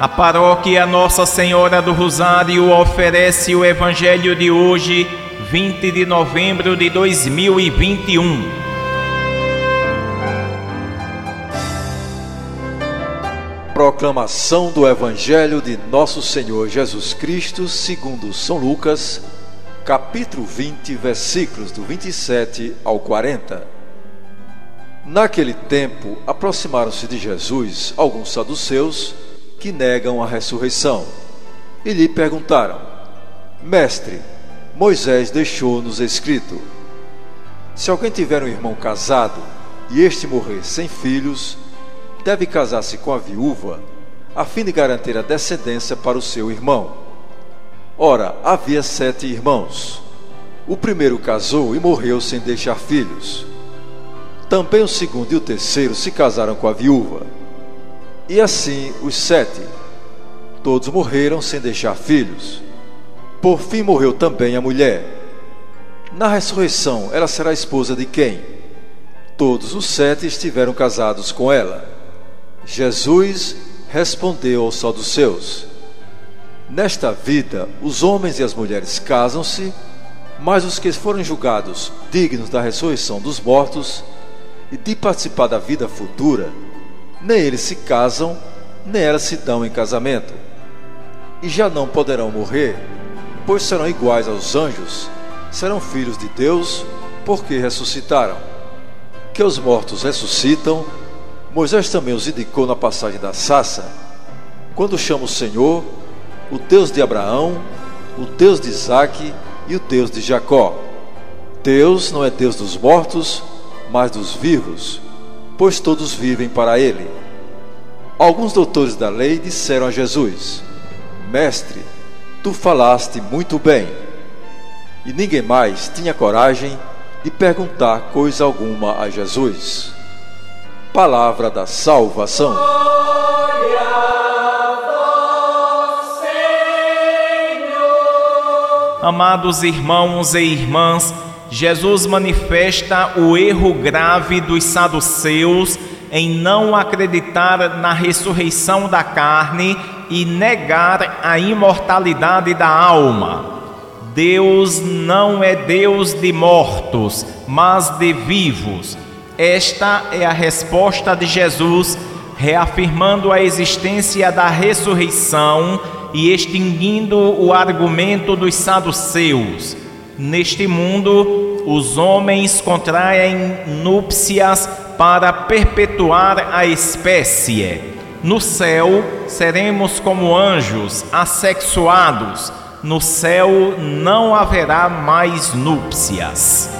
A paróquia Nossa Senhora do Rosário oferece o Evangelho de hoje, 20 de novembro de 2021. Proclamação do Evangelho de Nosso Senhor Jesus Cristo, segundo São Lucas, capítulo 20, versículos do 27 ao 40. Naquele tempo, aproximaram-se de Jesus alguns saduceus que negam a ressurreição. E lhe perguntaram: Mestre, Moisés deixou-nos escrito: Se alguém tiver um irmão casado e este morrer sem filhos, deve casar-se com a viúva, a fim de garantir a descendência para o seu irmão. Ora, havia sete irmãos. O primeiro casou e morreu sem deixar filhos. Também o segundo e o terceiro se casaram com a viúva. E assim os sete. Todos morreram sem deixar filhos. Por fim morreu também a mulher. Na ressurreição, ela será esposa de quem? Todos os sete estiveram casados com ela. Jesus respondeu aos saduceus: Nesta vida, os homens e as mulheres casam-se, mas os que foram julgados dignos da ressurreição dos mortos e de participar da vida futura, nem eles se casam, nem elas se dão em casamento. E já não poderão morrer, pois serão iguais aos anjos, serão filhos de Deus, porque ressuscitaram. Que os mortos ressuscitam, Moisés também os indicou na passagem da Sassa, quando chama o Senhor, o Deus de Abraão, o Deus de Isaque e o Deus de Jacó. Deus não é Deus dos mortos, mas dos vivos pois todos vivem para ele. Alguns doutores da lei disseram a Jesus: Mestre, tu falaste muito bem. E ninguém mais tinha coragem de perguntar coisa alguma a Jesus. Palavra da salvação. Amados irmãos e irmãs, Jesus manifesta o erro grave dos saduceus em não acreditar na ressurreição da carne e negar a imortalidade da alma. Deus não é Deus de mortos, mas de vivos. Esta é a resposta de Jesus, reafirmando a existência da ressurreição e extinguindo o argumento dos saduceus Neste mundo, os homens contraem núpcias para perpetuar a espécie. No céu, seremos como anjos assexuados. No céu não haverá mais núpcias.